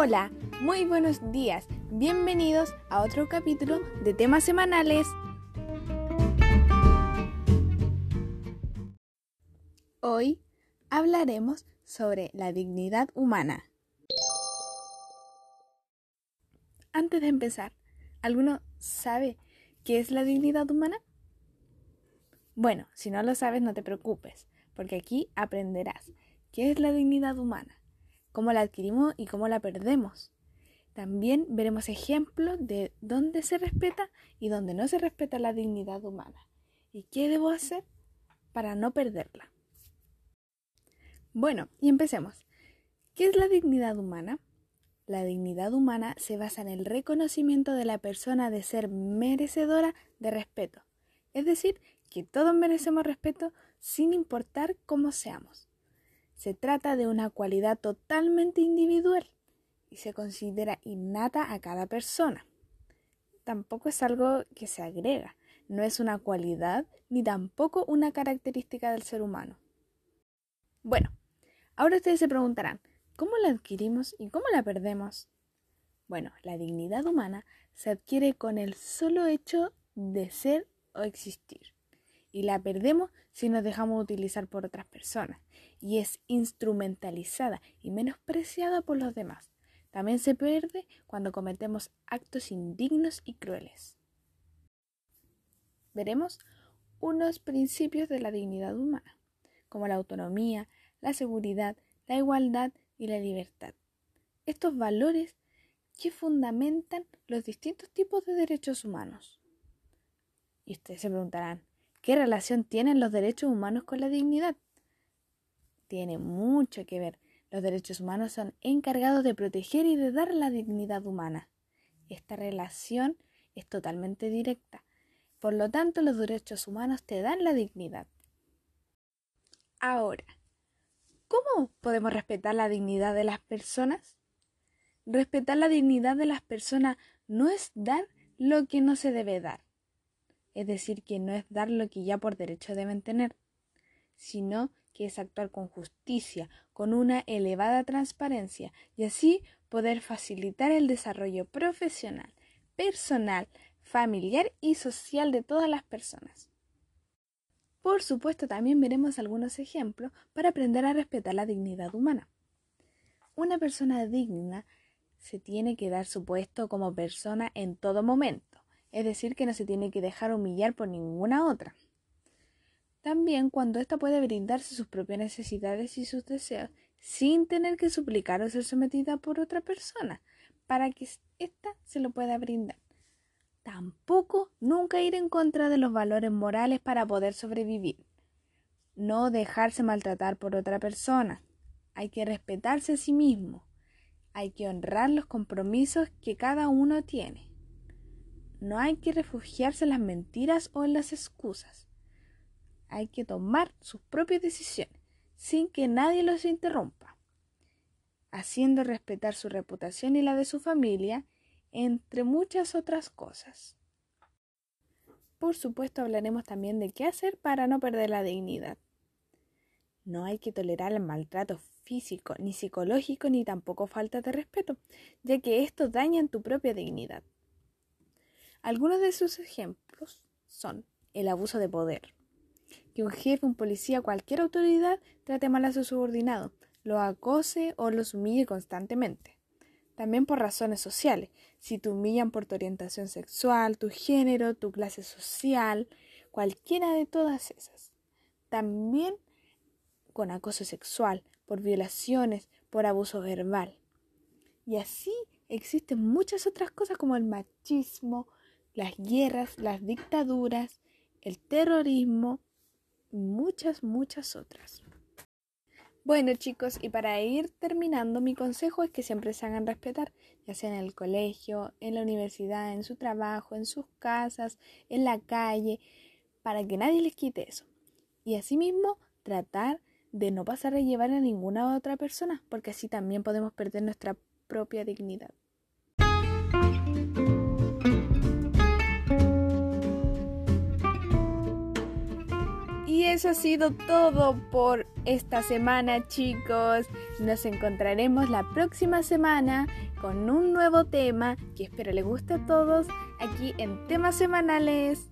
Hola, muy buenos días. Bienvenidos a otro capítulo de temas semanales. Hoy hablaremos sobre la dignidad humana. Antes de empezar, ¿alguno sabe qué es la dignidad humana? Bueno, si no lo sabes, no te preocupes, porque aquí aprenderás qué es la dignidad humana cómo la adquirimos y cómo la perdemos. También veremos ejemplos de dónde se respeta y dónde no se respeta la dignidad humana y qué debo hacer para no perderla. Bueno, y empecemos. ¿Qué es la dignidad humana? La dignidad humana se basa en el reconocimiento de la persona de ser merecedora de respeto, es decir, que todos merecemos respeto sin importar cómo seamos. Se trata de una cualidad totalmente individual y se considera innata a cada persona. Tampoco es algo que se agrega, no es una cualidad ni tampoco una característica del ser humano. Bueno, ahora ustedes se preguntarán, ¿cómo la adquirimos y cómo la perdemos? Bueno, la dignidad humana se adquiere con el solo hecho de ser o existir y la perdemos si nos dejamos utilizar por otras personas y es instrumentalizada y menospreciada por los demás. También se pierde cuando cometemos actos indignos y crueles. Veremos unos principios de la dignidad humana, como la autonomía, la seguridad, la igualdad y la libertad. Estos valores que fundamentan los distintos tipos de derechos humanos. Y ustedes se preguntarán, ¿Qué relación tienen los derechos humanos con la dignidad? Tiene mucho que ver. Los derechos humanos son encargados de proteger y de dar la dignidad humana. Esta relación es totalmente directa. Por lo tanto, los derechos humanos te dan la dignidad. Ahora, ¿cómo podemos respetar la dignidad de las personas? Respetar la dignidad de las personas no es dar lo que no se debe dar es decir, que no es dar lo que ya por derecho deben tener, sino que es actuar con justicia, con una elevada transparencia y así poder facilitar el desarrollo profesional, personal, familiar y social de todas las personas. Por supuesto, también veremos algunos ejemplos para aprender a respetar la dignidad humana. Una persona digna se tiene que dar su puesto como persona en todo momento es decir, que no se tiene que dejar humillar por ninguna otra. También cuando ésta puede brindarse sus propias necesidades y sus deseos sin tener que suplicar o ser sometida por otra persona para que ésta se lo pueda brindar. Tampoco nunca ir en contra de los valores morales para poder sobrevivir. No dejarse maltratar por otra persona. Hay que respetarse a sí mismo. Hay que honrar los compromisos que cada uno tiene. No hay que refugiarse en las mentiras o en las excusas. Hay que tomar sus propias decisiones sin que nadie los interrumpa, haciendo respetar su reputación y la de su familia, entre muchas otras cosas. Por supuesto hablaremos también de qué hacer para no perder la dignidad. No hay que tolerar el maltrato físico, ni psicológico, ni tampoco falta de respeto, ya que esto daña tu propia dignidad. Algunos de sus ejemplos son el abuso de poder, que un jefe, un policía, cualquier autoridad trate mal a su subordinado, lo acose o los humille constantemente. También por razones sociales, si te humillan por tu orientación sexual, tu género, tu clase social, cualquiera de todas esas. También con acoso sexual, por violaciones, por abuso verbal. Y así existen muchas otras cosas como el machismo, las guerras, las dictaduras, el terrorismo y muchas, muchas otras. Bueno chicos, y para ir terminando, mi consejo es que siempre se hagan respetar, ya sea en el colegio, en la universidad, en su trabajo, en sus casas, en la calle, para que nadie les quite eso. Y asimismo, tratar de no pasar a llevar a ninguna otra persona, porque así también podemos perder nuestra propia dignidad. Eso ha sido todo por esta semana chicos. Nos encontraremos la próxima semana con un nuevo tema que espero les guste a todos aquí en temas semanales.